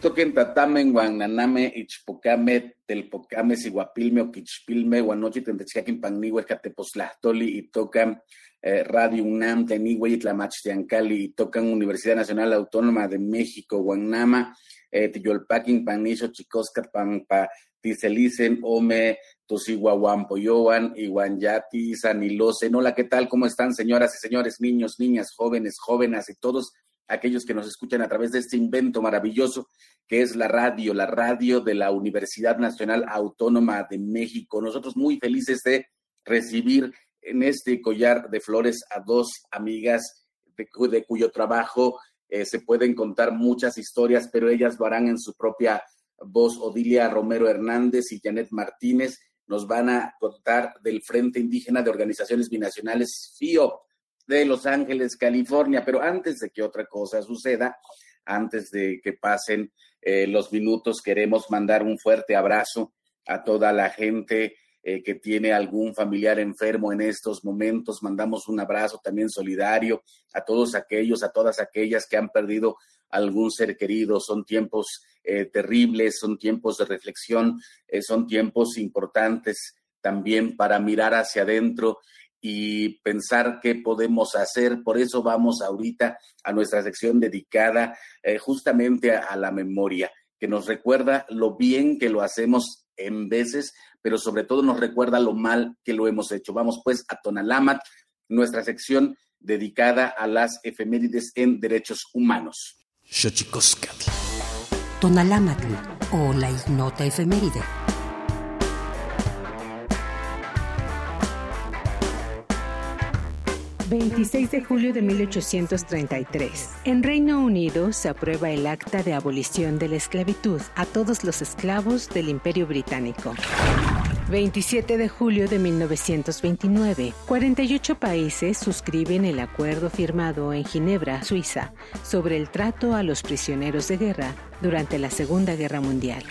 Toquen tatamen, guananame, ichpocame, telpocame, siguapilme, oquichpilme, guanochi, tentechcaquin, panigüe, cateposlahtoli, y tocan eh, Radio UNAM, tenigüe, itlamachtiancali, y tocan Universidad Nacional Autónoma de México, Guanama, eh, Tiyolpaquin, Panicho, Chicoscat, Pampa, Ticelicen, Ome, Tosiguahuampoyoan, Iguanyati, Sanilose. Hola, ¿qué tal? ¿Cómo están, señoras y señores, niños, niñas, jóvenes, jóvenes y todos aquellos que nos escuchan a través de este invento maravilloso que es la radio, la radio de la Universidad Nacional Autónoma de México. Nosotros muy felices de recibir en este collar de flores a dos amigas de, cuyo trabajo eh, se pueden contar muchas historias, pero ellas lo harán en su propia voz. Odilia Romero Hernández y Janet Martínez nos van a contar del Frente Indígena de Organizaciones Binacionales FIO de Los Ángeles, California. Pero antes de que otra cosa suceda, antes de que pasen eh, los minutos, queremos mandar un fuerte abrazo a toda la gente eh, que tiene algún familiar enfermo en estos momentos. Mandamos un abrazo también solidario a todos aquellos, a todas aquellas que han perdido algún ser querido. Son tiempos eh, terribles, son tiempos de reflexión, son tiempos importantes también para mirar hacia adentro y pensar qué podemos hacer. Por eso vamos ahorita a nuestra sección dedicada eh, justamente a, la memoria, que nos recuerda lo bien que lo hacemos en veces, pero sobre todo nos recuerda lo mal que lo hemos hecho. Vamos pues a Tonalamat, nuestra sección dedicada a las efemérides en derechos humanos. Tonalamatl o la ignota efeméride. 26 de julio de 1833. En Reino Unido se aprueba el Acta de Abolición de la Esclavitud a todos los esclavos del Imperio Británico. 27 de julio de 1929. 48 países suscriben el acuerdo firmado en Ginebra, Suiza, sobre el trato a los prisioneros de guerra durante la Segunda Guerra Mundial.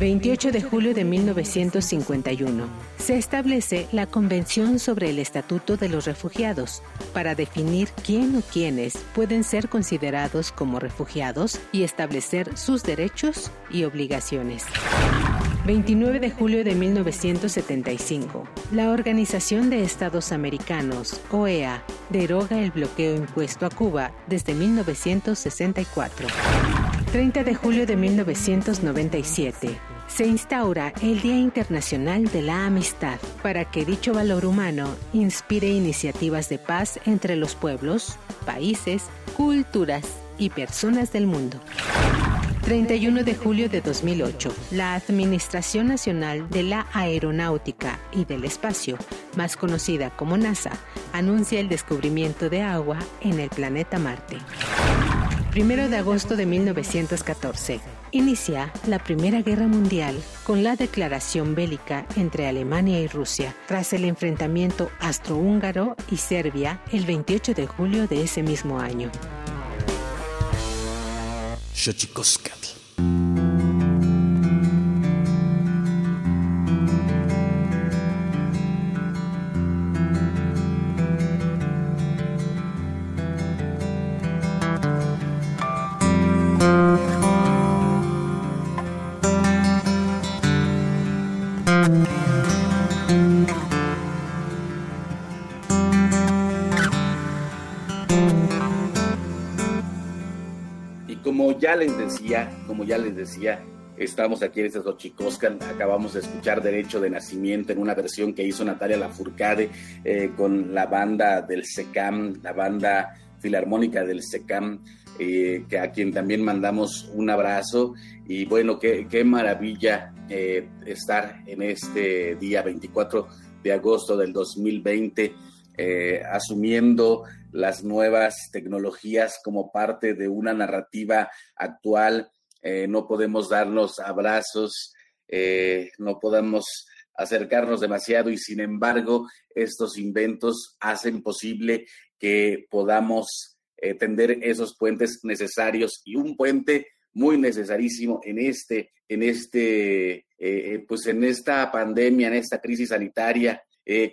28 de julio de 1951. Se establece la Convención sobre el Estatuto de los Refugiados para definir quién o quiénes pueden ser considerados como refugiados y establecer sus derechos y obligaciones. 29 de julio de 1975. La Organización de Estados Americanos, OEA, deroga el bloqueo impuesto a Cuba desde 1964. 30 de julio de 1997 se instaura el Día Internacional de la Amistad para que dicho valor humano inspire iniciativas de paz entre los pueblos, países, culturas y personas del mundo. 31 de julio de 2008, la Administración Nacional de la Aeronáutica y del Espacio, más conocida como NASA, anuncia el descubrimiento de agua en el planeta Marte. 1 de agosto de 1914. Inicia la Primera Guerra Mundial con la declaración bélica entre Alemania y Rusia tras el enfrentamiento astrohúngaro y Serbia el 28 de julio de ese mismo año. Como ya les decía, estamos aquí en este Xochicoscan, acabamos de escuchar Derecho de Nacimiento en una versión que hizo Natalia Lafourcade eh, con la banda del SECAM, la banda filarmónica del SECAM, eh, que a quien también mandamos un abrazo. Y bueno, qué, maravilla eh, estar en este día 24 de agosto del 2020 asumiendo las nuevas tecnologías como parte de una narrativa actual. Eh, no podemos darnos abrazos, eh, no podemos acercarnos demasiado y sin embargo estos inventos hacen posible que podamos eh, tender esos puentes necesarios y un puente muy necesarísimo en este, en este, pues en esta pandemia, en esta crisis sanitaria,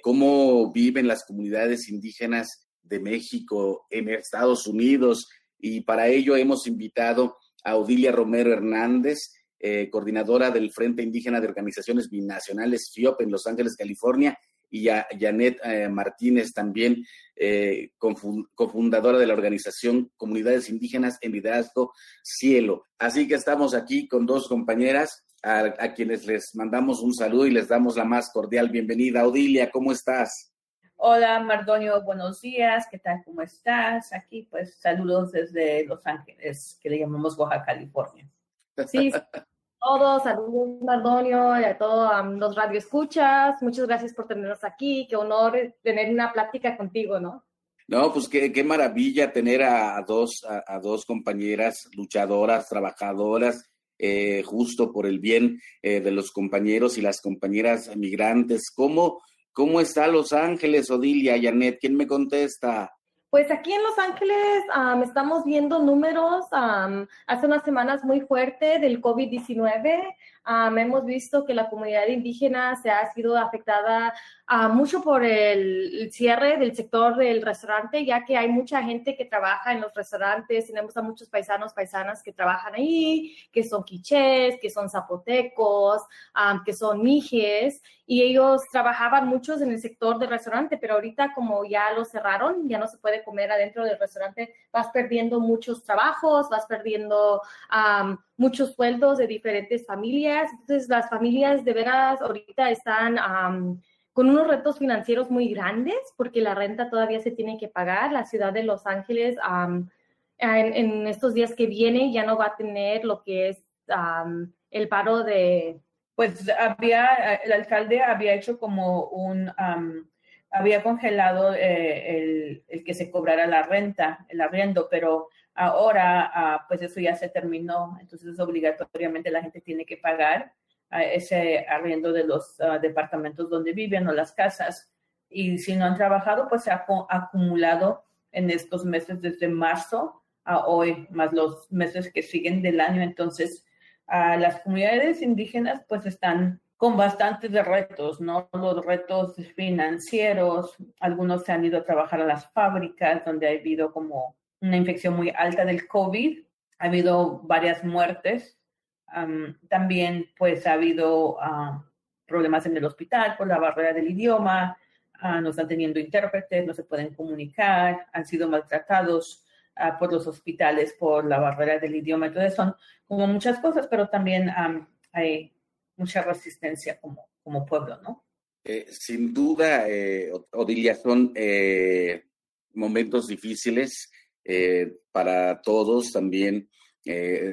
cómo viven las comunidades indígenas de México en Estados Unidos y para ello hemos invitado a Odilia Romero Hernández, eh, coordinadora del Frente Indígena de Organizaciones Binacionales FIOP en Los Ángeles, California, y a Janet eh, Martínez también, eh, cofundadora de la organización Comunidades Indígenas en Liderazgo Cielo. Así que estamos aquí con dos compañeras a, a quienes les mandamos un saludo y les damos la más cordial bienvenida. Odilia, ¿cómo estás? Hola Mardonio, buenos días, ¿qué tal? ¿Cómo estás? Aquí pues saludos desde Los Ángeles, que le llamamos Oaxaca, California. Sí, todos, saludos Mardonio y a todos los radioescuchas. Muchas gracias por tenernos aquí. Qué honor tener una plática contigo, ¿no? No, pues qué, qué maravilla tener a, dos, a, dos compañeras luchadoras, trabajadoras, eh, justo por el bien eh, de los compañeros y las compañeras migrantes. ¿Cómo, ¿Cómo está Los Ángeles, Odilia, Janet? ¿Quién me contesta? Pues aquí en Los Ángeles estamos viendo números hace unas semanas muy fuertes del COVID-19. Hemos visto que la comunidad indígena se ha sido afectada mucho por el, cierre del sector del restaurante, ya que hay mucha gente que trabaja en los restaurantes, tenemos a muchos paisanos, paisanas que trabajan ahí, que son quichés, que son zapotecos, que son mijes, y ellos trabajaban muchos en el sector del restaurante, pero ahorita como ya lo cerraron, ya no se puede comer adentro del restaurante, vas perdiendo muchos trabajos, vas perdiendo muchos sueldos de diferentes familias. Entonces, las familias de veras ahorita están con unos retos financieros muy grandes porque la renta todavía se tiene que pagar. La ciudad de Los Ángeles en, estos días que vienen ya no va a tener lo que es el paro de... Pues había, el alcalde había hecho como un, había congelado eh, el, el, que se cobrara la renta, el arriendo, pero ahora ah, pues eso ya se terminó, entonces obligatoriamente la gente tiene que pagar ah, ese arriendo de los ah, departamentos donde viven o las casas. Y si no han trabajado, pues se ha acumulado en estos meses desde marzo a hoy, más los meses que siguen del año. Entonces, las comunidades indígenas pues están con bastantes retos, ¿no? Los retos financieros, algunos se han ido a trabajar a las fábricas donde ha habido como una infección muy alta del COVID, ha habido varias muertes, también pues ha habido problemas en el hospital por la barrera del idioma, uh, no están teniendo intérpretes, no se pueden comunicar, han sido maltratados uh, por los hospitales por la barrera del idioma. Entonces son como muchas cosas, pero también hay mucha resistencia como, como pueblo, ¿no? Eh, sin duda, eh, Odilia, son eh, momentos difíciles eh, para todos también.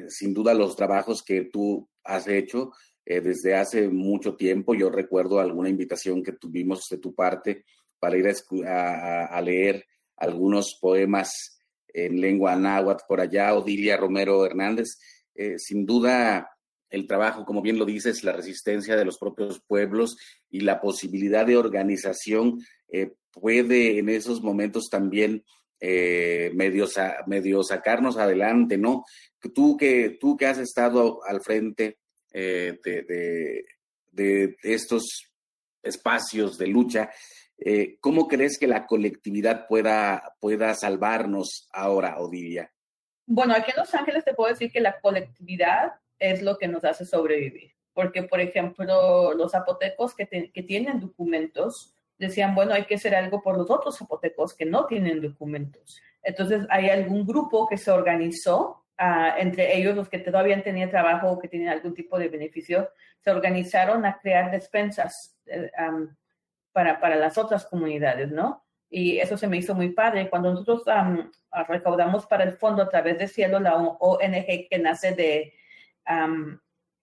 sin duda, los trabajos que tú has hecho desde hace mucho tiempo. Yo recuerdo alguna invitación que tuvimos de tu parte para ir a, leer algunos poemas en lengua náhuatl por allá, Odilia Romero Hernández. Sin duda, el trabajo, como bien lo dices, la resistencia de los propios pueblos y la posibilidad de organización eh, puede en esos momentos también eh, medio, medio, sacarnos adelante, ¿no? Tú que, tú que has estado al frente de, de, de, estos espacios de lucha, eh, ¿Cómo crees que la colectividad pueda, pueda salvarnos ahora, Odilia? Bueno, aquí en Los Ángeles te puedo decir que la colectividad es lo que nos hace sobrevivir. Porque, por ejemplo, los zapotecos que, que tienen documentos decían, bueno, hay que hacer algo por los otros zapotecos que no tienen documentos. Entonces, hay algún grupo que se organizó, uh, entre ellos los que todavía tenían trabajo o que tienen algún tipo de beneficio, se organizaron a crear despensas. Um, para, para las otras comunidades, ¿no? Y eso se me hizo muy padre. Cuando nosotros recaudamos para el fondo a través de Cielo, la ONG que nace de,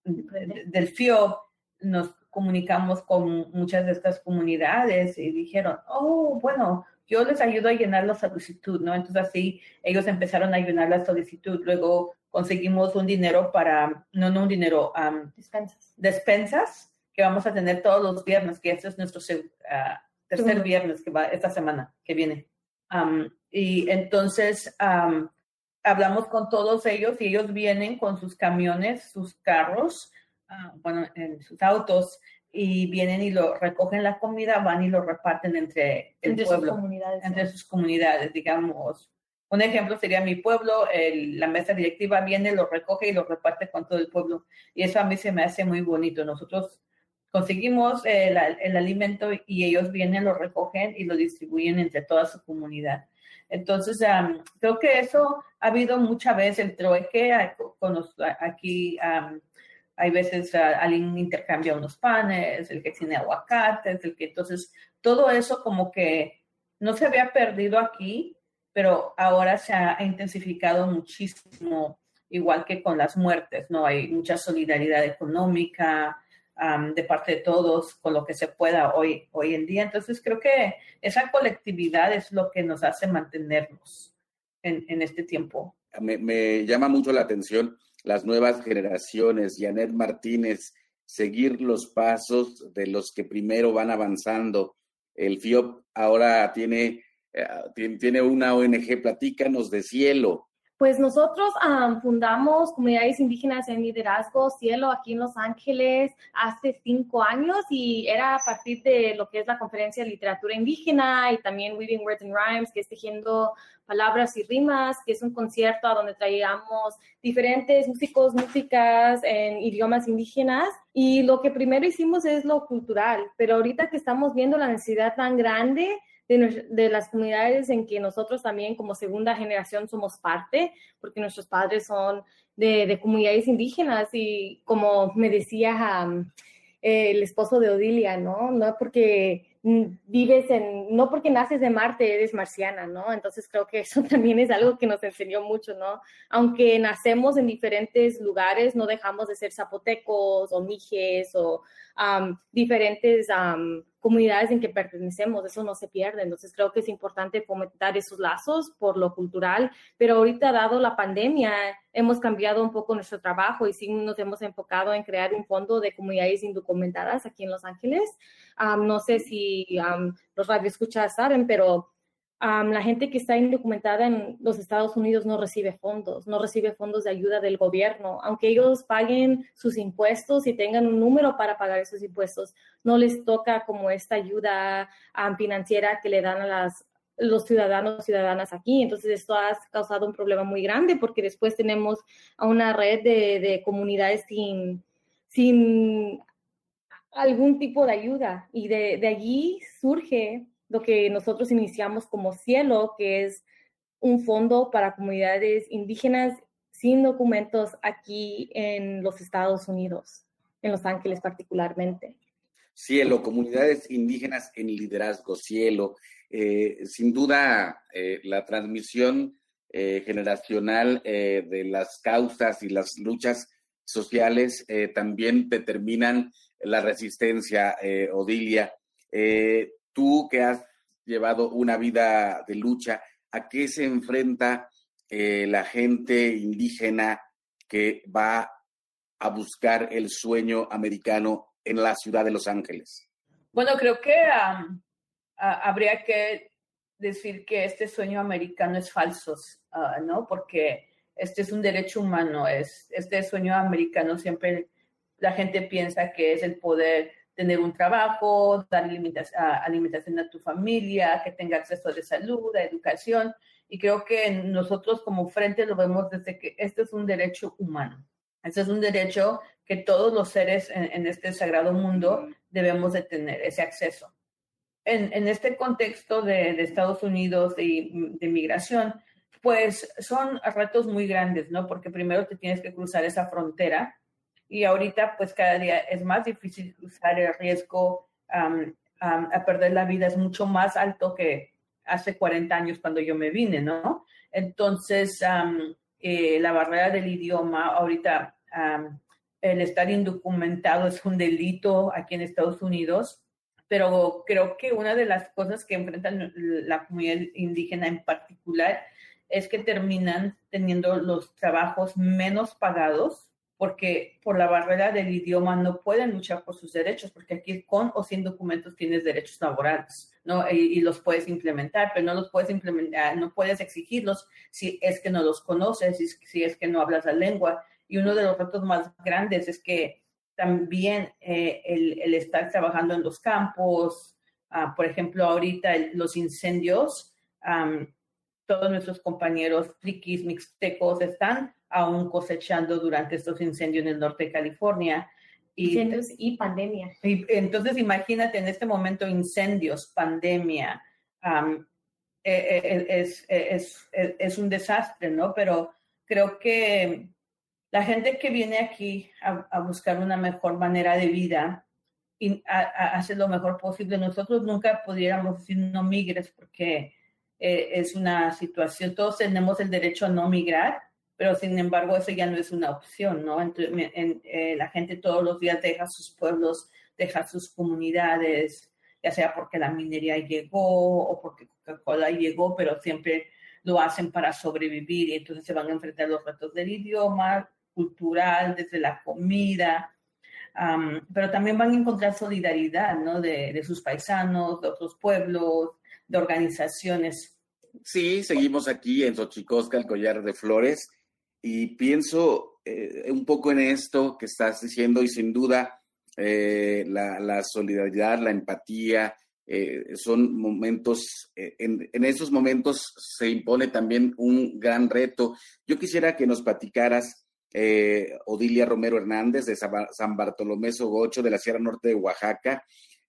del FIO, nos comunicamos con muchas de estas comunidades y dijeron, oh, bueno, yo les ayudo a llenar la solicitud, ¿no? Entonces así ellos empezaron a llenar la solicitud. Luego conseguimos un dinero para, no, no un dinero, despensas. Despensas que vamos a tener todos los viernes, que este es nuestro uh, tercer viernes que va esta semana que viene. Um, y entonces um, hablamos con todos ellos y ellos vienen con sus camiones, sus carros, uh, bueno, en sus autos y vienen y lo recogen la comida, van y lo reparten entre el entre pueblo, sus comunidades, entre sus comunidades, digamos. Un ejemplo sería mi pueblo, el, la mesa directiva viene, lo recoge y lo reparte con todo el pueblo. Y eso a mí se me hace muy bonito. Nosotros conseguimos el, el, alimento y ellos vienen, lo recogen y lo distribuyen entre toda su comunidad. Entonces, creo que eso ha habido muchas veces el trueque aquí. hay veces alguien intercambia unos panes, el que tiene aguacates, el que entonces todo eso como que no se había perdido aquí, pero ahora se ha intensificado muchísimo, igual que con las muertes, ¿no? Hay mucha solidaridad económica, de parte de todos con lo que se pueda hoy, hoy en día. Entonces creo que esa colectividad es lo que nos hace mantenernos en, en este tiempo. Me, me, llama mucho la atención las nuevas generaciones, Janet Martínez, seguir los pasos de los que primero van avanzando. El FIOP ahora tiene, eh, tiene, tiene una ONG, platícanos de cielo. Pues nosotros fundamos comunidades indígenas en liderazgo Cielo aquí en Los Ángeles hace cinco años y era a partir de lo que es la conferencia de literatura indígena y también Weaving Words and Rhymes, que es tejiendo palabras y rimas, que es un concierto a donde traíamos diferentes músicos, músicas en idiomas indígenas. Y lo que primero hicimos es lo cultural, pero ahorita que estamos viendo la necesidad tan grande de, las comunidades en que nosotros también como segunda generación somos parte, porque nuestros padres son de, comunidades indígenas y como me decía el esposo de Odilia, ¿no? No porque vives en, no porque naces de Marte eres marciana, ¿no? Entonces creo que eso también es algo que nos enseñó mucho, ¿no? Aunque nacemos en diferentes lugares, no dejamos de ser zapotecos o mijes o diferentes comunidades en que pertenecemos, eso no se pierde. Entonces creo que es importante fomentar esos lazos por lo cultural, pero ahorita dado la pandemia hemos cambiado un poco nuestro trabajo y sí nos hemos enfocado en crear un fondo de comunidades indocumentadas aquí en Los Ángeles. no sé si los radioescuchas saben, pero la gente que está indocumentada en los Estados Unidos no recibe fondos, no recibe fondos de ayuda del gobierno, aunque ellos paguen sus impuestos y tengan un número para pagar esos impuestos, no les toca como esta ayuda financiera que le dan a las, los ciudadanos ciudadanas aquí. Entonces esto ha causado un problema muy grande porque después tenemos a una red de, comunidades sin, sin algún tipo de ayuda y de, de allí surge lo que nosotros iniciamos como Cielo, que es un fondo para comunidades indígenas sin documentos aquí en los Estados Unidos, en Los Ángeles particularmente. Cielo, comunidades indígenas en liderazgo, Cielo. Eh, sin duda, eh, la transmisión eh, generacional de las causas y las luchas sociales también determinan la resistencia, Odilia tú que has llevado una vida de lucha, ¿a qué se enfrenta eh, la gente indígena que va a buscar el sueño americano en la ciudad de Los Ángeles? Bueno, creo que habría que decir que este sueño americano es falso, ah, ¿no? Porque este es un derecho humano, es, este sueño americano siempre la gente piensa que es el poder tener un trabajo, dar alimentación a tu familia, que tenga acceso a salud, a educación. Y creo que nosotros como frente lo vemos desde que este es un derecho humano. Este es un derecho que todos los seres en, este sagrado mundo debemos de tener, ese acceso. En, este contexto de, Estados Unidos de, de migración, pues son retos muy grandes, ¿no? Porque primero te tienes que cruzar esa frontera y ahorita pues cada día es más difícil cruzar el riesgo a perder la vida, es mucho más alto que hace 40 años cuando yo me vine, ¿no? Entonces, eh, la barrera del idioma, ahorita el estar indocumentado es un delito aquí en Estados Unidos, pero creo que una de las cosas que enfrentan la comunidad indígena en particular es que terminan teniendo los trabajos menos pagados porque por la barrera del idioma no pueden luchar por sus derechos, porque aquí con o sin documentos tienes derechos laborales, ¿no? Y, los puedes implementar, pero no los puedes implementar, no puedes exigirlos si es que no los conoces, si, si es que no hablas la lengua. Y uno de los retos más grandes es que también eh, el, estar trabajando en los campos, ah, por ejemplo, ahorita los incendios, todos nuestros compañeros triquis, mixtecos están aún cosechando durante estos incendios en el norte de California. Y, incendios y pandemia. Y, entonces, imagínate en este momento incendios, pandemia, e, e, e, es, es, es, un desastre, ¿no? Pero creo que la gente que viene aquí a, buscar una mejor manera de vida y hace lo mejor posible, nosotros nunca pudiéramos decir no migres porque eh, es una situación, todos tenemos el derecho a no migrar, pero sin embargo eso ya no es una opción, ¿no? Eh, la gente todos los días deja sus pueblos, deja sus comunidades, ya sea porque la minería llegó o porque Coca-Cola llegó, pero siempre lo hacen para sobrevivir y entonces se van a enfrentar los retos del idioma, cultural, desde la comida, pero también van a encontrar solidaridad, ¿no? De, de sus paisanos, de otros pueblos, de organizaciones. Sí, seguimos aquí en Xochicosca, el collar de flores y pienso eh, un poco en esto que estás diciendo y sin duda eh, la, solidaridad, la empatía, eh, son momentos, en, en, esos momentos se impone también un gran reto. Yo quisiera que nos platicaras, Odilia Romero Hernández de San Bartolomé Sogocho de la Sierra Norte de Oaxaca,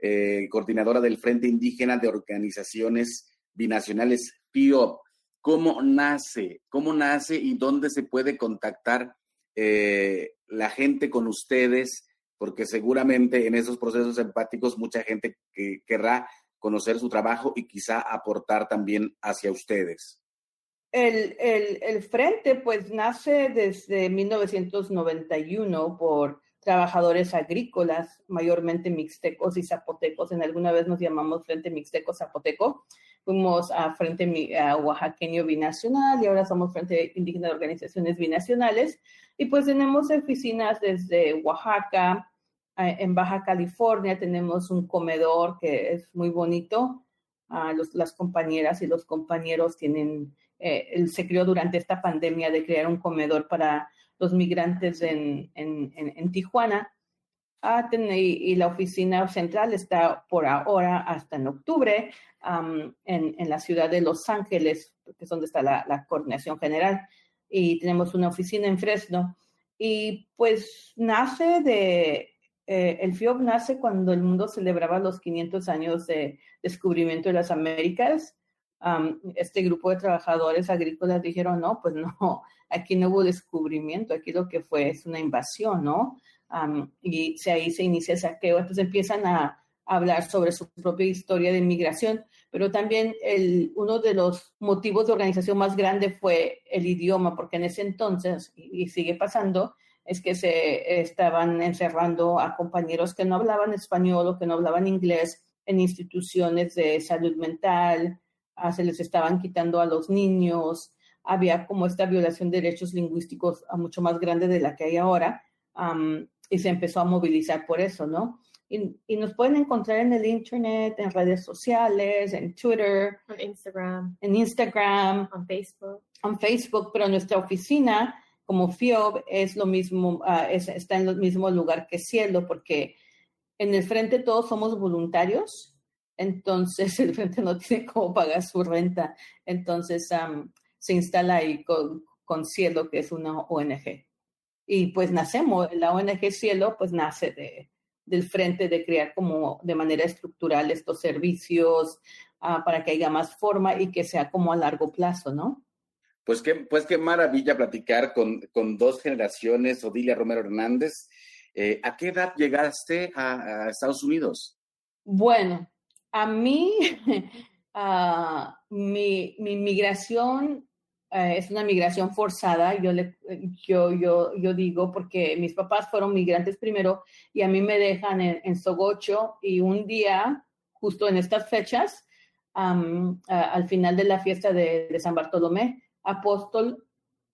eh, coordinadora del Frente Indígena de Organizaciones Binacionales, FIOP. ¿Cómo nace? ¿Cómo nace y dónde se puede contactar eh, la gente con ustedes? Porque seguramente en esos procesos empáticos mucha gente que querrá conocer su trabajo y quizá aportar también hacia ustedes. El, el, el, frente pues nace desde 1991 por trabajadores agrícolas, mayormente mixtecos y zapotecos. En alguna vez nos llamamos Frente Mixteco Zapoteco. Fuimos a Frente a Oaxaqueño Binacional y ahora somos Frente Indígena de Organizaciones Binacionales. Y pues tenemos oficinas desde Oaxaca, en Baja California tenemos un comedor que es muy bonito. los, las compañeras y los compañeros tienen, eh, se creó durante esta pandemia de crear un comedor para los migrantes en, en, en, Tijuana. Ah, y, la oficina central está por ahora hasta en octubre en, la ciudad de Los Ángeles, que es donde está la, la coordinación general. Y tenemos una oficina en Fresno. Y pues nace de, eh, el FIOP nace cuando el mundo celebraba los 500 años de descubrimiento de las Américas. Este grupo de trabajadores agrícolas dijeron, no, pues no, aquí no hubo descubrimiento, aquí lo que fue es una invasión, ¿no? y ahí se inicia el saqueo. Entonces empiezan a, hablar sobre su propia historia de inmigración, pero también el, uno de los motivos de organización más grande fue el idioma, porque en ese entonces, y sigue pasando, es que se estaban encerrando a compañeros que no hablaban español o que no hablaban inglés en instituciones de salud mental, ah, se les estaban quitando a los niños, había como esta violación de derechos lingüísticos a mucho más grande de la que hay ahora, y se empezó a movilizar por eso, ¿no? Y, y, nos pueden encontrar en el internet, en redes sociales, en Twitter, en Instagram, en Instagram, en Facebook, en Facebook, pero nuestra oficina como FIOB es lo mismo, ah, está en el mismo lugar que Cielo, porque en el frente todos somos voluntarios, entonces el frente no tiene cómo pagar su renta, entonces se instala ahí con, con, Cielo, que es una ONG. Y pues nacemos, la ONG Cielo pues nace de, del frente de crear como de manera estructural estos servicios ah, para que haya más forma y que sea como a largo plazo, ¿no? Pues qué, pues qué maravilla platicar con, con dos generaciones, Odilia Romero Hernández. Eh, ¿A qué edad llegaste a, Estados Unidos? Bueno, a mí, mi, mi, migración eh, es una migración forzada, yo, le, yo, yo, yo digo, porque mis papás fueron migrantes primero y a mí me dejan en, Sogocho y un día, justo en estas fechas, al final de la fiesta de, San Bartolomé, apóstol,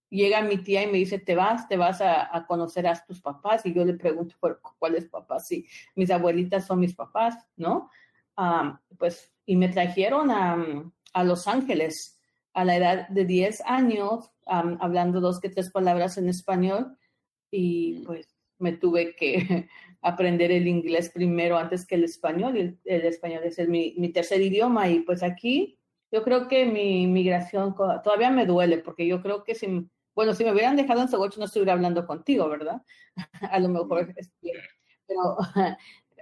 llega mi tía y me dice, te vas, te vas a, conocer a tus papás. Y yo le pregunto, ¿cuáles papás? Sí, mis abuelitas son mis papás, ¿no? Pues, y me trajeron a, Los Ángeles a la edad de 10 años, hablando dos que tres palabras en español. Y pues me tuve que aprender el inglés primero antes que el español. Y el, español es mi, mi tercer idioma. Y pues aquí yo creo que mi migración todavía me duele, porque yo creo que si, bueno, si me hubieran dejado en Sogocho no estuviera hablando contigo, ¿verdad? A lo mejor, pero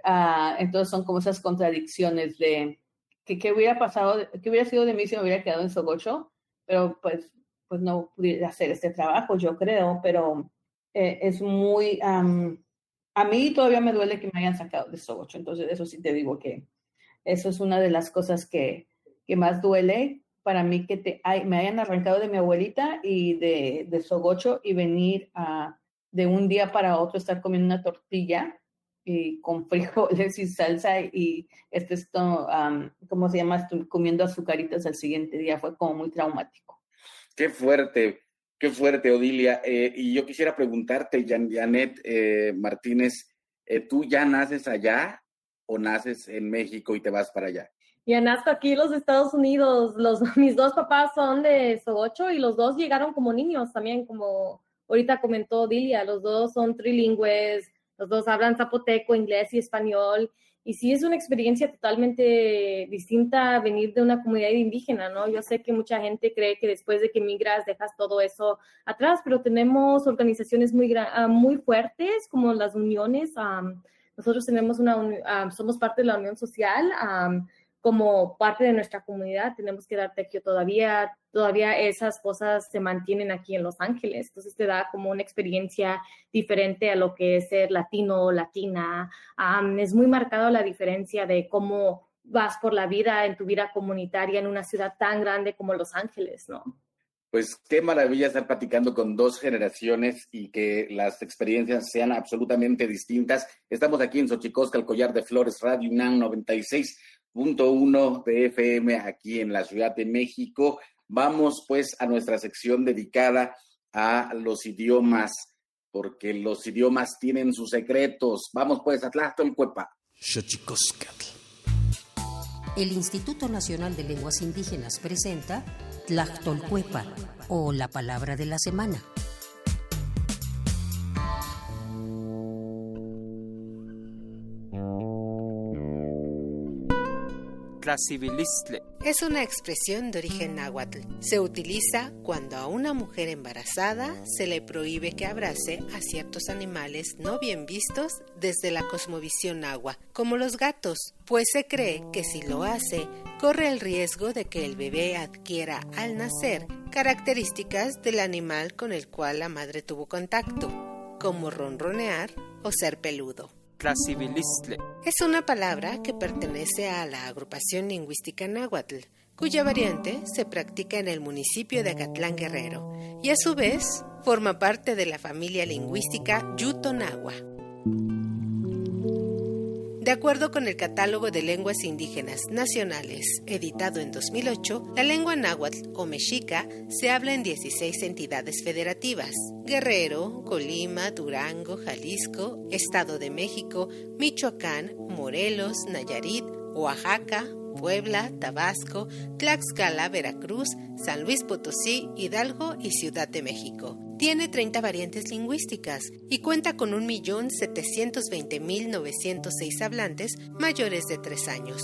uh, entonces son como esas contradicciones de que qué hubiera pasado, qué hubiera sido de mí si me hubiera quedado en Sogocho, pero pues, pues no pudiera hacer este trabajo, yo creo, pero eh, es muy, a mí todavía me duele que me hayan sacado de Sogocho, entonces eso sí te digo que eso es una de las cosas que, que más duele para mí que te, me hayan arrancado de mi abuelita y de, de Sogocho y venir a, de un día para otro estar comiendo una tortilla y con frijoles y salsa y este esto, ¿cómo se llama? comiendo azucaritas al siguiente día. Fue como muy traumático. Qué fuerte, qué fuerte, Odilia. Eh, y yo quisiera preguntarte, Janet eh, Martínez, eh, ¿tú ya naces allá o naces en México y te vas para allá? Y nazco aquí en los Estados Unidos. Los, mis dos papás son de Sogocho y los dos llegaron como niños también, como ahorita comentó Dilia. Los dos son trilingües, los dos hablan zapoteco, inglés y español. Y sí es una experiencia totalmente distinta venir de una comunidad indígena, ¿no? Yo sé que mucha gente cree que después de que migras dejas todo eso atrás, pero tenemos organizaciones muy, ah, muy fuertes como las uniones nosotros tenemos una, um, somos parte de la unión social, um, como parte de nuestra comunidad tenemos que darte que todavía, todavía esas cosas se mantienen aquí en Los Ángeles. Entonces te da como una experiencia diferente a lo que es ser latino o latina. Es muy marcada la diferencia de cómo vas por la vida en tu vida comunitaria en una ciudad tan grande como Los Ángeles, ¿no? Pues qué maravilla estar platicando con dos generaciones y que las experiencias sean absolutamente distintas. Estamos aquí en Xochicosca, el Collar de Flores, Radio UNAM 96.1 de FM, aquí en la Ciudad de México. Vamos pues a nuestra sección dedicada a los idiomas, porque los idiomas tienen sus secretos. Vamos pues a Tlachtolcuepa. El Instituto Nacional de Lenguas Indígenas presenta Tlachtolcuepa o la palabra de la semana. Es una expresión de origen náhuatl. Se utiliza cuando a una mujer embarazada se le prohíbe que abrace a ciertos animales no bien vistos desde la cosmovisión náhuatl, como los gatos, pues se cree que si lo hace, corre el riesgo de que el bebé adquiera al nacer características del animal con el cual la madre tuvo contacto, como ronronear o ser peludo. Es una palabra que pertenece a la agrupación lingüística náhuatl, cuya variante se practica en el municipio de Acatlán Guerrero y a su vez forma parte de la familia lingüística Yutonagua. De acuerdo con el Catálogo de Lenguas Indígenas Nacionales, editado en 2008, la lengua náhuatl o mexica se habla en 16 entidades federativas. Guerrero, Colima, Durango, Jalisco, Estado de México, Michoacán, Morelos, Nayarit, Oaxaca, Puebla, Tabasco, Tlaxcala, Veracruz, San Luis Potosí, Hidalgo y Ciudad de México. Tiene 30 variantes lingüísticas y cuenta con 1.720.906 hablantes mayores de 3 años.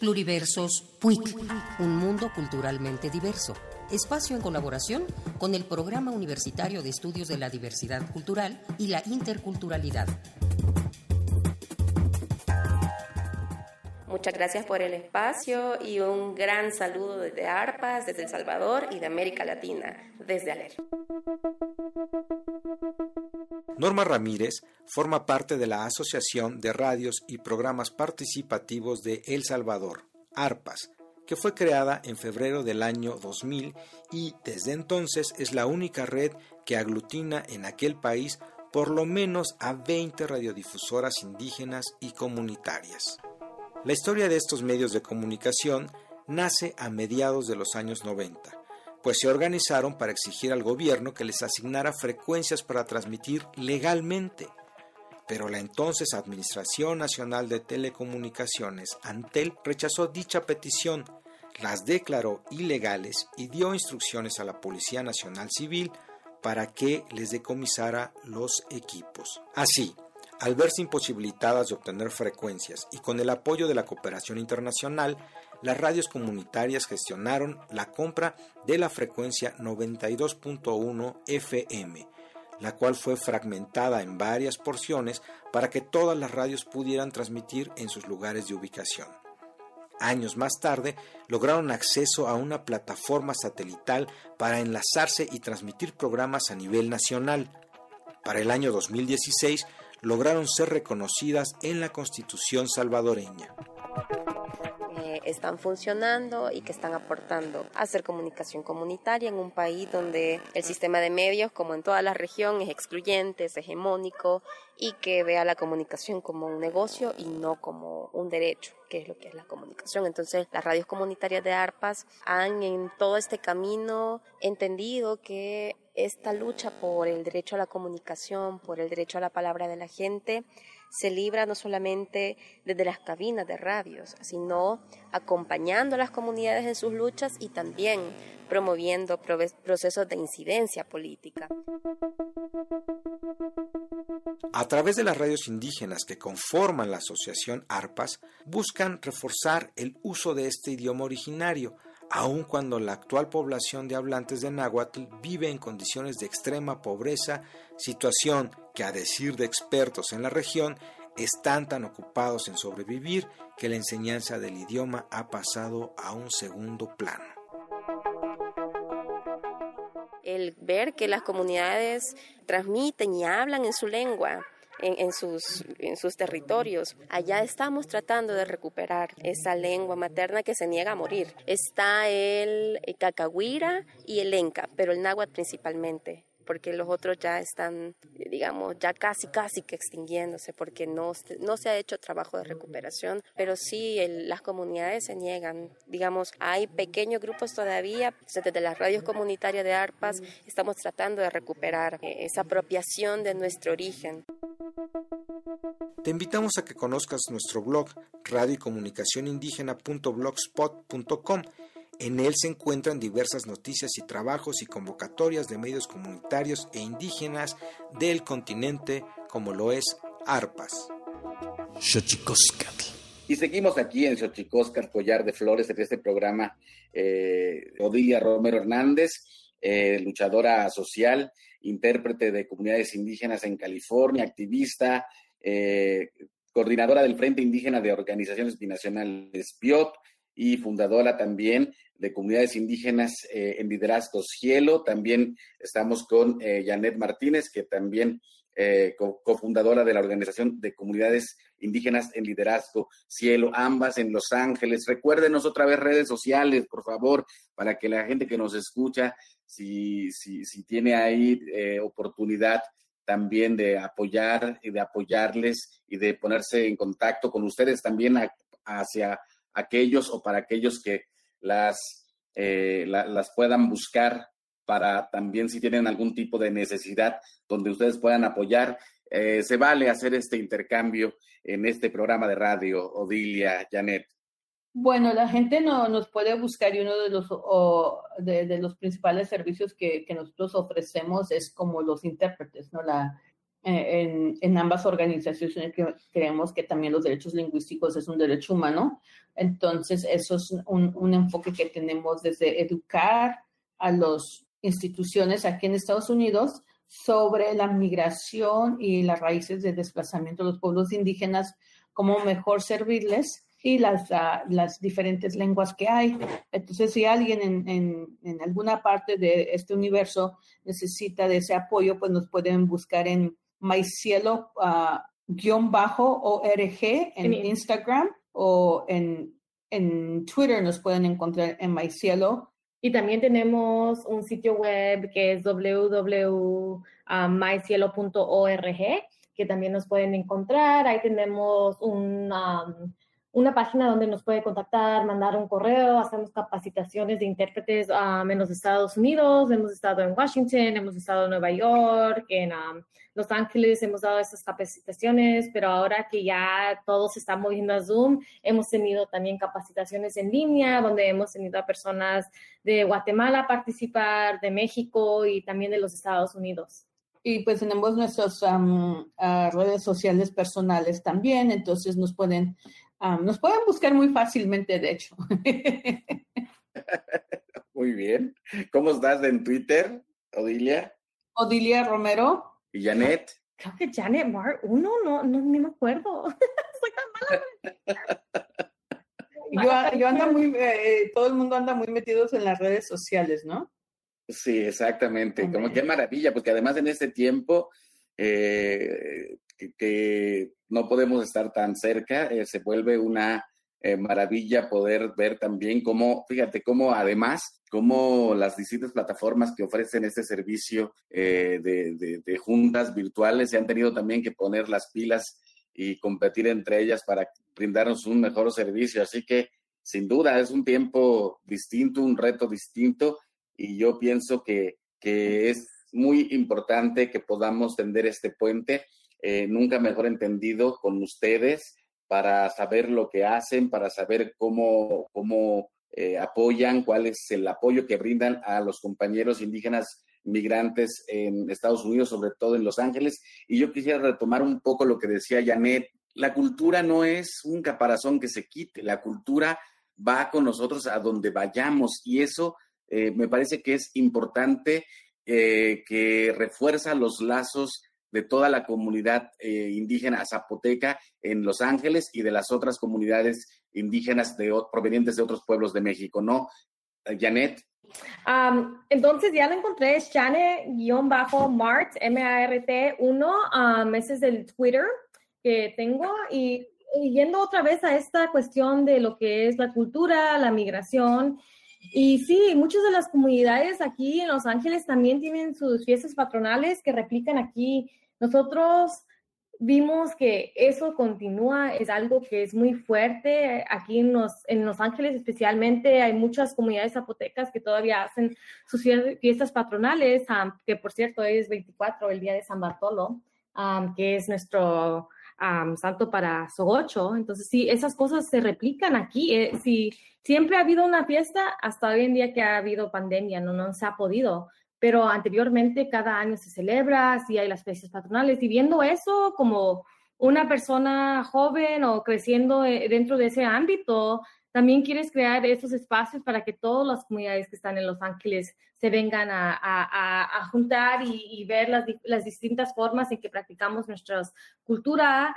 Pluriversos PUIC, un mundo culturalmente diverso. Espacio en colaboración con el Programa Universitario de Estudios de la Diversidad Cultural y la Interculturalidad. Muchas gracias por el espacio y un gran saludo desde ARPAS, desde El Salvador y de América Latina, desde ALER. Norma Ramírez forma parte de la Asociación de Radios y Programas Participativos de El Salvador, ARPAS, que fue creada en febrero del año 2000 y desde entonces es la única red que aglutina en aquel país por lo menos a 20 radiodifusoras indígenas y comunitarias. La historia de estos medios de comunicación nace a mediados de los años 90 pues se organizaron para exigir al gobierno que les asignara frecuencias para transmitir legalmente. Pero la entonces Administración Nacional de Telecomunicaciones, ANTEL, rechazó dicha petición, las declaró ilegales y dio instrucciones a la Policía Nacional Civil para que les decomisara los equipos. Así, al verse imposibilitadas de obtener frecuencias y con el apoyo de la cooperación internacional, las radios comunitarias gestionaron la compra de la frecuencia 92.1 FM, la cual fue fragmentada en varias porciones para que todas las radios pudieran transmitir en sus lugares de ubicación. Años más tarde lograron acceso a una plataforma satelital para enlazarse y transmitir programas a nivel nacional. Para el año 2016 lograron ser reconocidas en la Constitución salvadoreña están funcionando y que están aportando a hacer comunicación comunitaria en un país donde el sistema de medios, como en toda la región, es excluyente, es hegemónico y que vea la comunicación como un negocio y no como un derecho, que es lo que es la comunicación. Entonces, las radios comunitarias de ARPAS han en todo este camino entendido que esta lucha por el derecho a la comunicación, por el derecho a la palabra de la gente, se libra no solamente desde las cabinas de radios, sino acompañando a las comunidades en sus luchas y también promoviendo procesos de incidencia política. A través de las radios indígenas que conforman la asociación ARPAS, buscan reforzar el uso de este idioma originario, aun cuando la actual población de hablantes de náhuatl vive en condiciones de extrema pobreza, situación que a decir de expertos en la región están tan ocupados en sobrevivir que la enseñanza del idioma ha pasado a un segundo plano. El ver que las comunidades transmiten y hablan en su lengua, en, sus, en sus territorios. Allá estamos tratando de recuperar esa lengua materna que se niega a morir. Está el, cacahuira y el enca, pero el náhuatl principalmente porque los otros ya están, digamos, ya casi, casi que extinguiéndose, porque no, se ha hecho trabajo de recuperación, pero sí las comunidades se niegan. Digamos, hay pequeños grupos todavía, desde las radios comunitarias de ARPAS estamos tratando de recuperar eh, esa apropiación de nuestro origen. Te invitamos a que conozcas nuestro blog radio y comunicación indígena.blogspot.com. En él se encuentran diversas noticias y trabajos y convocatorias de medios comunitarios e indígenas del continente, como lo es ARPAS. Y seguimos aquí en Xochicóscar, Collar de Flores, en este programa. Eh, Odilia Romero Hernández, eh, luchadora social, intérprete de comunidades indígenas en California, activista, eh, coordinadora del Frente Indígena de Organizaciones Binacionales BIOT y fundadora también de comunidades indígenas eh, en liderazgo Cielo. También estamos con eh, Janet Martínez, que también eh, cofundadora de la Organización de Comunidades Indígenas en Liderazgo Cielo, ambas en Los Ángeles. Recuérdenos otra vez redes sociales, por favor, para que la gente que nos escucha, si, si, si tiene ahí oportunidad también de apoyar y de apoyarles y de ponerse en contacto con ustedes también hacia aquellos o para aquellos que las, eh, las puedan buscar para también si tienen algún tipo de necesidad donde ustedes puedan apoyar. Eh, se vale hacer este intercambio en este programa de radio, Odilia, Janet. Bueno, la gente no, nos puede buscar y uno de los, de, los principales servicios que, que, nosotros ofrecemos es como los intérpretes, ¿no? La, en, en, ambas organizaciones creemos que también los derechos lingüísticos es un derecho humano. Entonces, eso es un, un enfoque que tenemos desde educar a las instituciones aquí en Estados Unidos sobre la migración y las raíces de desplazamiento de los pueblos indígenas, cómo mejor servirles y las, las diferentes lenguas que hay. Entonces, si alguien en, en, en, alguna parte de este universo necesita de ese apoyo, pues nos pueden buscar en mycielo uh, bajo org en Instagram o en, en Twitter nos pueden encontrar en mycielo. Y también tenemos un sitio web que es www.mycielo.org que también nos pueden encontrar. Ahí tenemos un um, una página donde nos puede contactar, mandar un correo, hacemos capacitaciones de intérpretes um, en los Estados Unidos, hemos estado en Washington, hemos estado en Nueva York, en um, Los Ángeles, hemos dado estas capacitaciones, pero ahora que ya todo se está moviendo a Zoom, hemos tenido también capacitaciones en línea, donde hemos tenido a personas de Guatemala participar, de México y también de los Estados Unidos. Y pues tenemos nuestras um, uh, redes sociales personales también, entonces nos pueden nos pueden buscar muy fácilmente, de hecho. muy bien. ¿Cómo estás en Twitter, Odilia? Odilia Romero. ¿Y Janet? Creo que Janet Mar, uno, no, no, ni me acuerdo. Soy tan mala. yo, yo ando muy, eh, todo el mundo anda muy metidos en las redes sociales, ¿no? Sí, exactamente. Como qué maravilla, porque además en este tiempo eh, que, no podemos estar tan cerca, eh, se vuelve una eh, maravilla poder ver también cómo, fíjate, cómo además, cómo las distintas plataformas que ofrecen este servicio eh, de, de, juntas virtuales se han tenido también que poner las pilas y competir entre ellas para brindarnos un mejor servicio. Así que, sin duda, es un tiempo distinto, un reto distinto, y yo pienso que, que es muy importante que podamos tender este puente eh, nunca mejor entendido con ustedes para saber lo que hacen, para saber cómo, cómo eh, apoyan, cuál es el apoyo que brindan a los compañeros indígenas migrantes en Estados Unidos, sobre todo en Los Ángeles. Y yo quisiera retomar un poco lo que decía Janet. La cultura no es un caparazón que se quite, la cultura va con nosotros a donde vayamos y eso eh, me parece que es importante que refuerza los lazos de toda la comunidad eh, indígena zapoteca en Los Ángeles y de las otras comunidades indígenas de, provenientes de otros pueblos de México, ¿no? Janet. entonces ya lo encontré, es Janet-Mart, M-A-R-T 1, ese es el Twitter que tengo y, yendo otra vez a esta cuestión de lo que es la cultura, la migración. Y sí, muchas de las comunidades aquí en Los Ángeles también tienen sus fiestas patronales que replican aquí nosotros vimos que eso continúa, es algo que es muy fuerte. Aquí en Los, en Los Ángeles especialmente hay muchas comunidades zapotecas que todavía hacen sus fiestas patronales, que por cierto es 24, el día de San Bartolo, que es nuestro santo para Sogocho. Entonces, sí, esas cosas se replican aquí. Eh, si siempre ha habido una fiesta, hasta hoy en día que ha habido pandemia, no, no se ha podido pero anteriormente cada año se celebra, sí hay las fiestas patronales y viendo eso como una persona joven o creciendo eh, dentro de ese ámbito, también quieres crear esos espacios para que todas las comunidades que están en Los Ángeles se vengan a, juntar y, ver las, las, distintas formas en que practicamos nuestra cultura.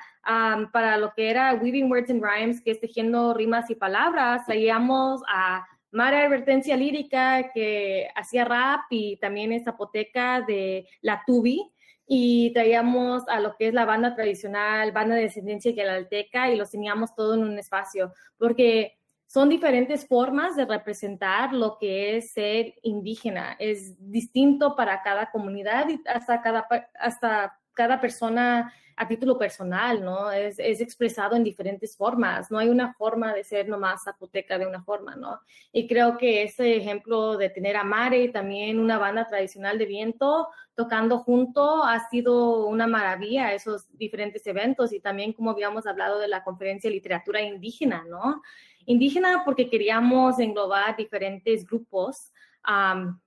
para lo que era Weaving Words and Rhymes, que es tejiendo rimas y palabras, traíamos a Mara Advertencia Lírica, que hacía rap y también es zapoteca de la Tubi. Y traíamos a lo que es la banda tradicional, banda de descendencia guelalteca, y los teníamos todo en un espacio, porque son diferentes formas de representar lo que es ser indígena. Es distinto para cada comunidad y hasta cada, hasta cada persona a título personal, ¿no? Es, es, expresado en diferentes formas, no hay una forma de ser nomás zapoteca de una forma, ¿no? Y creo que ese ejemplo de tener a Mare y también una banda tradicional de viento tocando junto ha sido una maravilla, esos diferentes eventos y también como habíamos hablado de la conferencia de literatura indígena, ¿no? Indígena porque queríamos englobar diferentes grupos,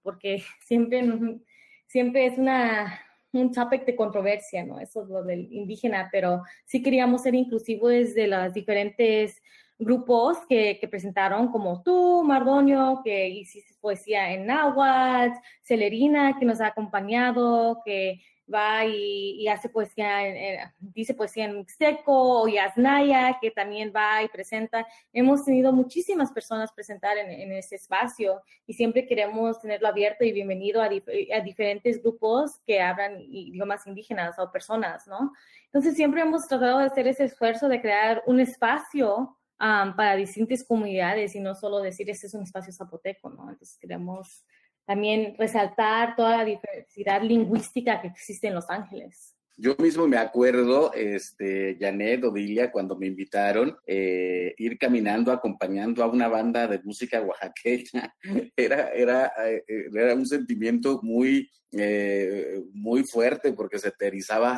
porque siempre, siempre es una un topic de controversia, ¿no? Eso es lo del indígena, pero sí queríamos ser inclusivos desde los diferentes grupos que, que, presentaron, como tú, Mardonio, que hiciste poesía en náhuatl, Celerina, que nos ha acompañado, que va y, hace poesía, dice poesía en mixteco, o Yasnaya, que también va y presenta. Hemos tenido muchísimas personas presentar en, en ese espacio y siempre queremos tenerlo abierto y bienvenido a, a, diferentes grupos que hablan idiomas indígenas o personas, ¿no? Entonces siempre hemos tratado de hacer ese esfuerzo de crear un espacio um, para distintas comunidades y no solo decir este es un espacio zapoteco, ¿no? Entonces queremos también resaltar toda la diversidad lingüística que existe en Los Ángeles. Yo mismo me acuerdo, este, Janet, Odilia, cuando me invitaron, eh, ir caminando acompañando a una banda de música oaxaqueña. Era, era, eh, era un sentimiento muy, eh, muy fuerte porque se te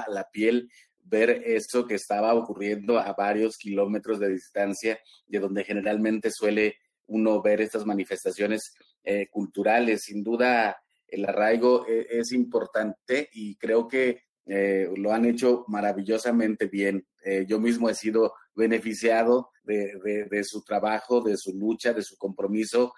la piel ver eso que estaba ocurriendo a varios kilómetros de distancia de donde generalmente suele uno ver estas manifestaciones eh, culturales. Sin duda, el arraigo eh, es, importante y creo que eh, lo han hecho maravillosamente bien. yo mismo he sido beneficiado de, su trabajo, de su lucha, de su compromiso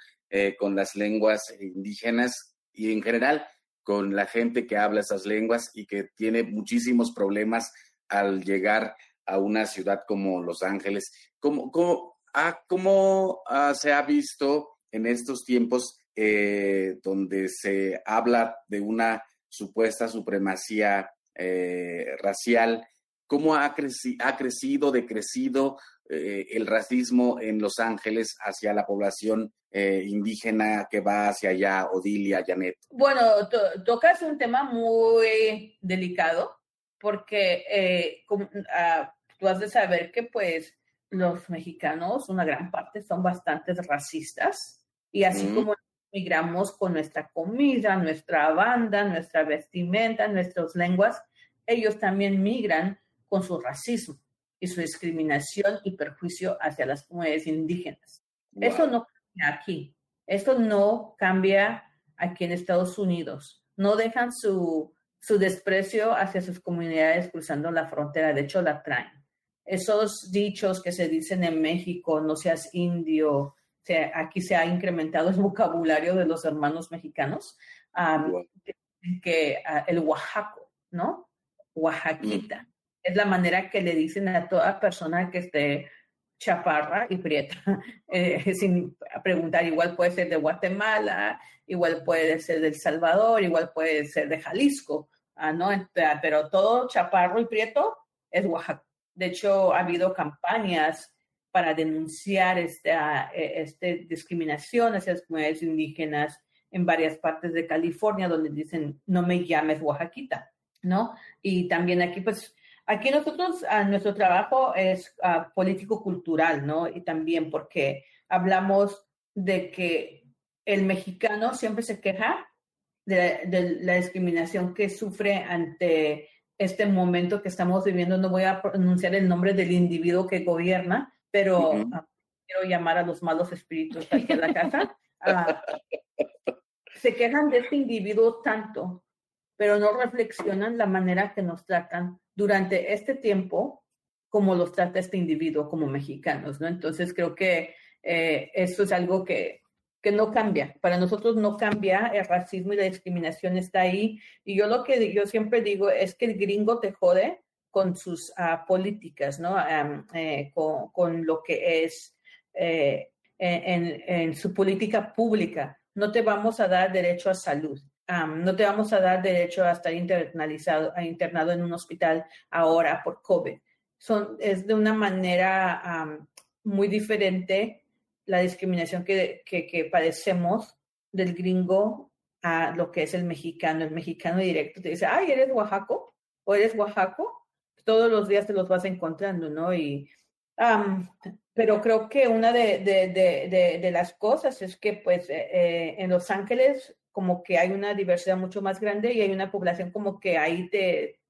con las lenguas indígenas y en general con la gente que habla esas lenguas y que tiene muchísimos problemas al llegar a una ciudad como Los Ángeles. ¿Cómo, cómo, ah, cómo ah, se ha visto en estos tiempos eh, donde se habla de una supuesta supremacía eh, racial, cómo ha, ha crecido, decrecido eh, el racismo en Los Ángeles hacia la población indígena que va hacia allá, Odilia, Janet. Bueno, tocas un tema muy delicado porque ah, tú has de saber que pues los mexicanos, una gran parte, son bastante racistas y así como migramos con nuestra comida, nuestra banda, nuestra vestimenta, nuestras lenguas, ellos también migran con su racismo y su discriminación y perjuicio hacia las comunidades indígenas. Eso no cambia aquí. Esto no cambia aquí en Estados Unidos. no dejan su, su desprecio hacia sus comunidades cruzando la frontera, de hecho la traen. Esos dichos que se dicen en México, no seas indio, aquí se ha incrementado el vocabulario de los hermanos mexicanos, que ah, el oaxaco, ¿no? Oaxaquita. Mm. Es la manera que le dicen a toda persona que esté chaparra y prieta, eh, sin preguntar, igual puede ser de Guatemala, igual puede ser de El Salvador, igual puede ser de Jalisco, ah, ¿no? Pero todo chaparro y prieto es Oaxaca. De hecho, ha habido campañas para denunciar esta, e, este discriminación hacia las comunidades indígenas en varias partes de California, donde dicen, no me llames Oaxaquita, ¿no? Y también aquí, pues, aquí nosotros, nuestro trabajo es uh, político-cultural, ¿no? Y también porque hablamos de que el mexicano siempre se queja de, la discriminación que sufre ante este momento que estamos viviendo. No voy a pronunciar el nombre del individuo que gobierna, pero ah, quiero llamar a los malos espíritus aquí la casa. Ah, se quejan de este individuo tanto, pero no reflexionan la manera que nos tratan durante este tiempo como los trata este individuo como mexicanos, ¿no? Entonces creo que eh, eso es algo que, que no cambia. Para nosotros no cambia, el racismo y la discriminación está ahí. Y yo lo que yo siempre digo es que el gringo te jode con sus uh, políticas, ¿no? Um, con, lo que es eh, en, su política pública. No te vamos a dar derecho a salud. No te vamos a dar derecho a estar internalizado, a internado en un hospital ahora por COVID. Es de una manera muy diferente la discriminación que padecemos del gringo a lo que es el mexicano. El mexicano directo te dice, ay, ¿eres Oaxaco? ¿O eres Oaxaco? Todos los días te los vas encontrando, ¿no? Y, pero creo que una de, las cosas es que, pues, eh, eh, en Los Ángeles, como que hay una diversidad mucho más grande y hay una población como que ahí te...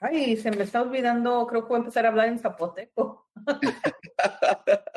Ay, se me está olvidando, creo que voy a empezar a hablar en zapoteco.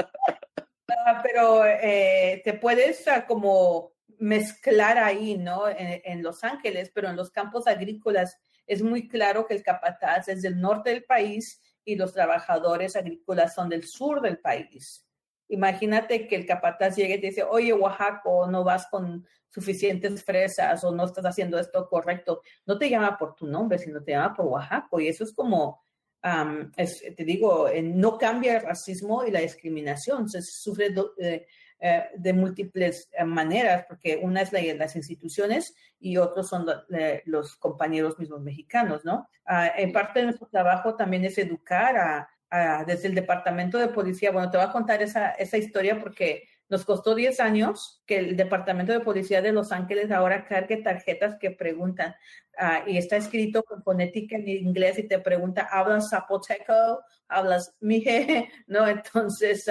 Ah, pero eh, te puedes ah, como mezclar ahí, ¿no? En, en, Los Ángeles, pero en los campos agrícolas es muy claro que el capataz es del norte del país y los trabajadores agrícolas son del sur del país. Imagínate que el capataz llegue y te dice, oye, Oaxaco, no vas con suficientes fresas o no estás haciendo esto correcto. No te llama por tu nombre, sino te llama por Oaxaco. Y eso es como, te digo, no cambia el racismo y la discriminación. Se sufre eh, eh, de múltiples eh, maneras, porque una es la, las instituciones y otros son los compañeros mismos mexicanos, ¿no? Ah, en parte de nuestro trabajo también es educar a, desde el departamento de policía. Bueno, te voy a contar esa, esa historia porque nos costó 10 años que el Departamento de Policía de Los Ángeles ahora cargue tarjetas que preguntan, uh, y está escrito con fonética en inglés y te pregunta, ¿hablas zapoteco? ¿Hablas mije? ¿No? Entonces,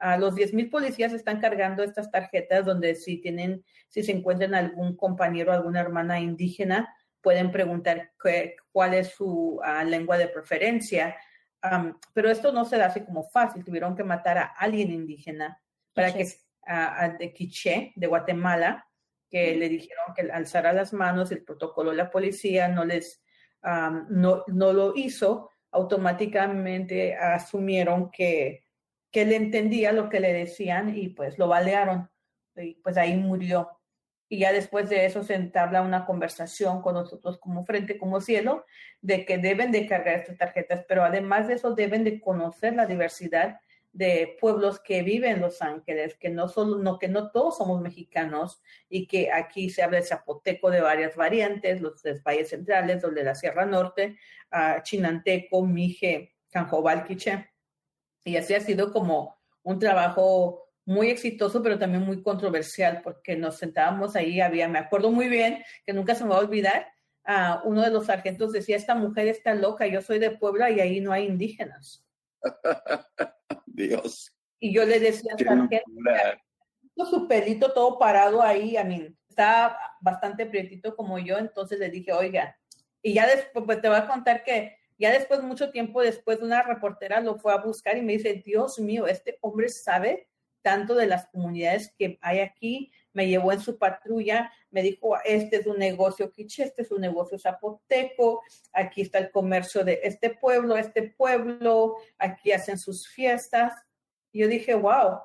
uh, a los 10.000 policías están cargando estas tarjetas donde si tienen, si se encuentran algún compañero, alguna hermana indígena, pueden preguntar qué, cuál es su uh, lengua de preferencia. Um, pero esto no se da así como fácil. Tuvieron que matar a alguien indígena para que uh, de Quiché, de Guatemala, que le dijeron que alzara las manos, el protocolo de la policía no les um, no, no lo hizo, automáticamente asumieron que que él entendía lo que le decían y pues lo balearon y pues ahí murió. Y ya después de eso se entabla una conversación con nosotros como frente, como cielo, de que deben de cargar estas tarjetas, pero además de eso deben de conocer la diversidad de pueblos que viven en Los Ángeles, que no solo, no, que no todos somos mexicanos y que aquí se habla de zapoteco de varias variantes, los de valles centrales, los de la Sierra Norte, chinanteco, mije, canjobal, quiché. Y así ha sido como un trabajo muy exitoso, pero también muy controversial, porque nos sentábamos ahí, había, me acuerdo muy bien, que nunca se me va a olvidar, a uno de los sargentos decía, esta mujer está loca, yo soy de Puebla y ahí no hay indígenas. Dios. Y yo le decía, sargento, su pelito todo parado ahí, a mí, está bastante prietito como yo, entonces le dije, oiga, y ya después pues, te voy a contar que ya después, mucho tiempo después, una reportera lo fue a buscar y me dice, Dios mío, este hombre sabe tanto de las comunidades que hay aquí me llevó en su patrulla, me dijo, este es un negocio quiche, este es un negocio zapoteco, aquí está el comercio de este pueblo, este pueblo, aquí hacen sus fiestas. Y yo dije, wow,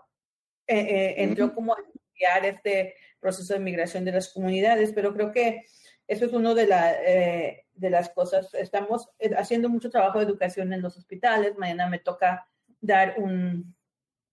eh, eh, entró como a estudiar este proceso de migración de las comunidades, pero creo que eso es una de, la, eh, de las cosas. Estamos haciendo mucho trabajo de educación en los hospitales. Mañana me toca dar un,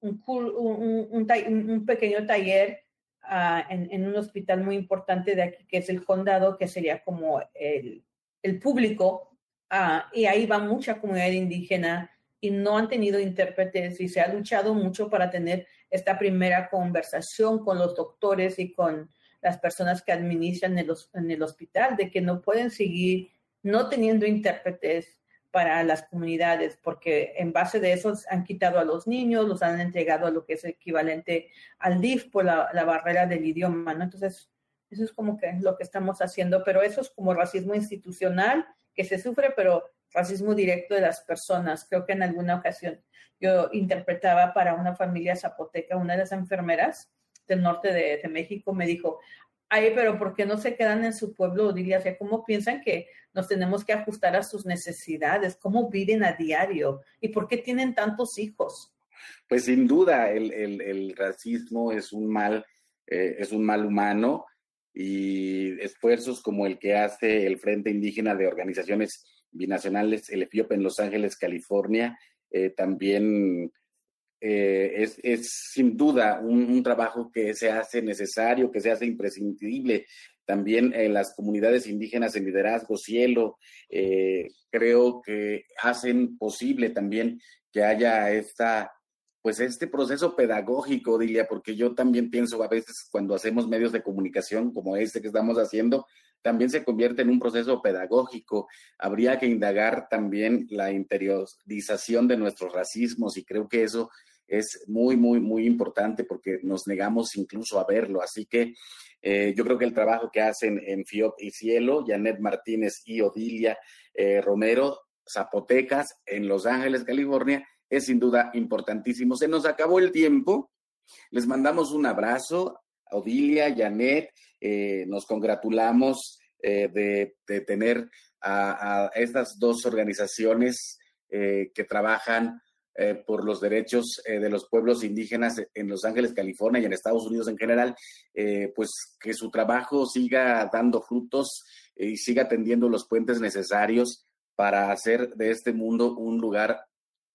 un, un, un pequeño taller uh, en, en, un hospital muy importante de aquí, que es el condado, que sería como el, el público. Uh, y ahí va mucha comunidad indígena y no han tenido intérpretes y se ha luchado mucho para tener esta primera conversación con los doctores y con las personas que administran en el, hospital, de que no pueden seguir no teniendo intérpretes para las comunidades, porque en base de eso han quitado a los niños, los han entregado a lo que es equivalente al DIF por la, la barrera del idioma, ¿no? Entonces, eso es como que lo que estamos haciendo, pero eso es como racismo institucional que se sufre, pero racismo directo de las personas. Creo que en alguna ocasión yo interpretaba para una familia zapoteca, una de las enfermeras del norte de, México me dijo, ay, pero ¿por qué no se quedan en su pueblo? Diría, o sea, ¿cómo piensan que nos tenemos que ajustar a sus necesidades? ¿Cómo viven a diario? ¿Y por qué tienen tantos hijos? Pues sin duda, el, el, el racismo es un mal, eh, es un mal humano y esfuerzos como el que hace el Frente Indígena de Organizaciones Binacionales, el EFIOP en Los Ángeles, California, eh, también eh, es, es, sin duda un, trabajo que se hace necesario, que se hace imprescindible. También en las comunidades indígenas en liderazgo, cielo, eh, creo que hacen posible también que haya esta, pues este proceso pedagógico, diría, porque yo también pienso a veces cuando hacemos medios de comunicación como este que estamos haciendo, también se convierte en un proceso pedagógico. Habría que indagar también la interiorización de nuestros racismos y creo que eso es muy, muy, muy importante porque nos negamos incluso a verlo. Así que eh, yo creo que el trabajo que hacen en FIOP y Cielo, Janet Martínez y Odilia eh, Romero, Zapotecas, en Los Ángeles, California, es sin duda importantísimo. Se nos acabó el tiempo. Les mandamos un abrazo, Odilia, Janet, eh, nos congratulamos de, de, tener a, estas dos organizaciones que trabajan eh, por los derechos eh, de los pueblos indígenas en Los Ángeles, California y en Estados Unidos en general, eh, pues que su trabajo siga dando frutos y siga tendiendo los puentes necesarios para hacer de este mundo un lugar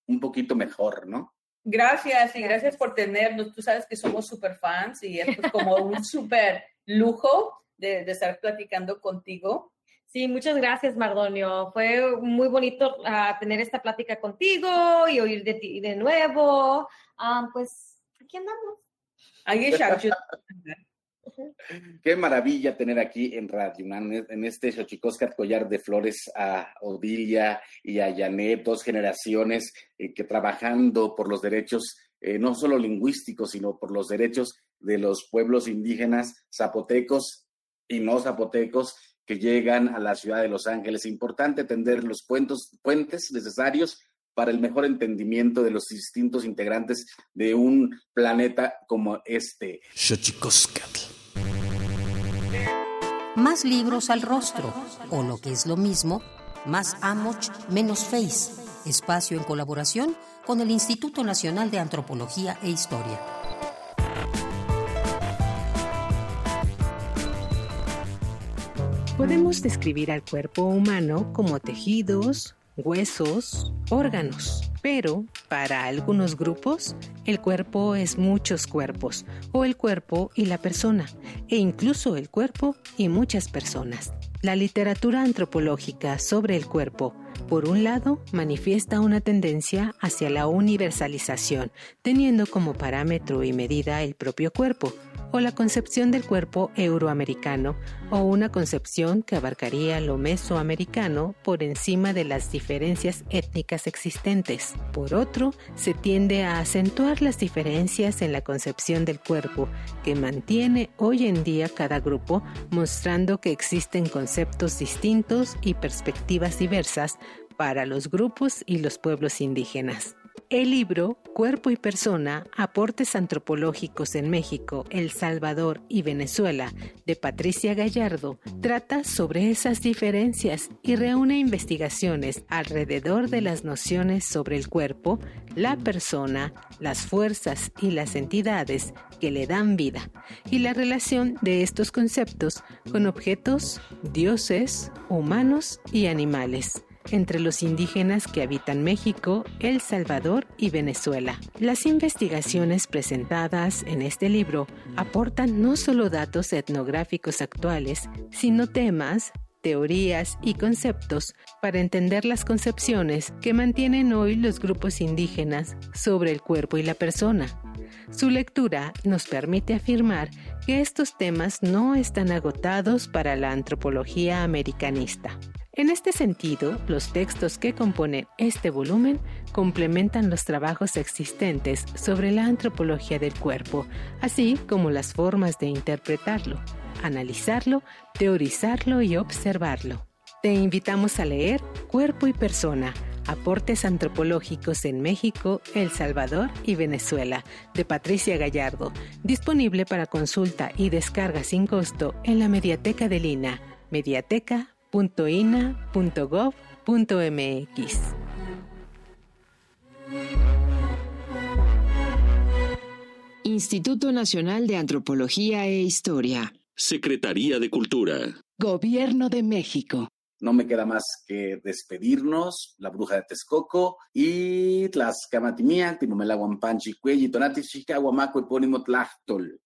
un poquito mejor, ¿no? Gracias y gracias por tenernos. Tú sabes que somos súper fans y esto es como un súper lujo de, de estar platicando contigo. Sí, muchas gracias, Mardonio. Fue muy bonito uh, tener esta plática contigo y oír de ti de nuevo. Um, pues aquí andamos. Ahí Qué maravilla tener aquí en Radio en este Xochicóscat Collar de Flores a Odilia y a Janet, dos generaciones eh, que trabajando por los derechos eh, no solo lingüísticos, sino por los derechos de los pueblos indígenas zapotecos y no zapotecos que llegan a la ciudad de Los Ángeles. Importante tender los puentes, puentes necesarios para el mejor entendimiento de los distintos integrantes de un planeta como este. Más libros al rostro, o lo que es lo mismo, más Amoch, menos Face. Espacio en colaboración con el Instituto Nacional de Antropología e Historia. Podemos describir al cuerpo humano como tejidos, huesos, órganos, pero para algunos grupos el cuerpo es muchos cuerpos, o el cuerpo y la persona, e incluso el cuerpo y muchas personas. La literatura antropológica sobre el cuerpo, por un lado, manifiesta una tendencia hacia la universalización, teniendo como parámetro y medida el propio cuerpo, o la concepción del cuerpo euroamericano, o una concepción que abarcaría lo mesoamericano por encima de las diferencias étnicas existentes. Por otro, se tiende a acentuar las diferencias en la concepción del cuerpo, que mantiene hoy en día cada grupo, mostrando que existen conceptos distintos y perspectivas diversas para los grupos y los pueblos indígenas. El libro Cuerpo y Persona, Aportes Antropológicos en México, El Salvador y Venezuela, de Patricia Gallardo, trata sobre esas diferencias y reúne investigaciones alrededor de las nociones sobre el cuerpo, la persona, las fuerzas y las entidades que le dan vida, y la relación de estos conceptos con objetos, dioses, humanos y animales entre los indígenas que habitan México, El Salvador y Venezuela. Las investigaciones presentadas en este libro aportan no solo datos etnográficos actuales, sino temas, teorías y conceptos para entender las concepciones que mantienen hoy los grupos indígenas sobre el cuerpo y la persona. Su lectura nos permite afirmar que estos temas no están agotados para la antropología americanista. En este sentido, los textos que componen este volumen complementan los trabajos existentes sobre la antropología del cuerpo, así como las formas de interpretarlo, analizarlo, teorizarlo y observarlo. Te invitamos a leer Cuerpo y Persona, Aportes Antropológicos en México, El Salvador y Venezuela, de Patricia Gallardo, disponible para consulta y descarga sin costo en la Mediateca de Lina, mediateca .ina.gov.mx. Instituto Nacional de Antropología e Historia. Secretaría de Cultura. Gobierno de México. No me queda más que despedirnos, la bruja de Texcoco y Tlaxcamatimiac, Timomelaguampanchi, Cuelli, Tonati, Chicago, Maco, Epónimo, Tlachtol.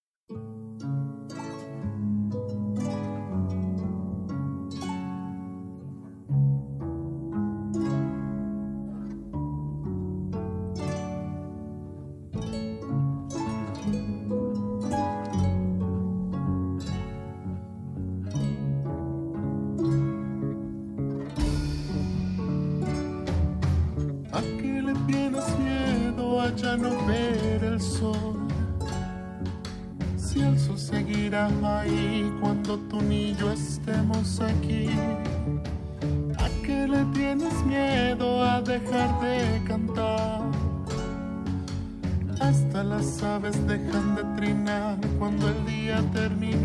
Ahí cuando tú ni yo estemos aquí. ¿A qué le tienes miedo a dejar de cantar? Hasta las aves dejan de trinar cuando el día terminó.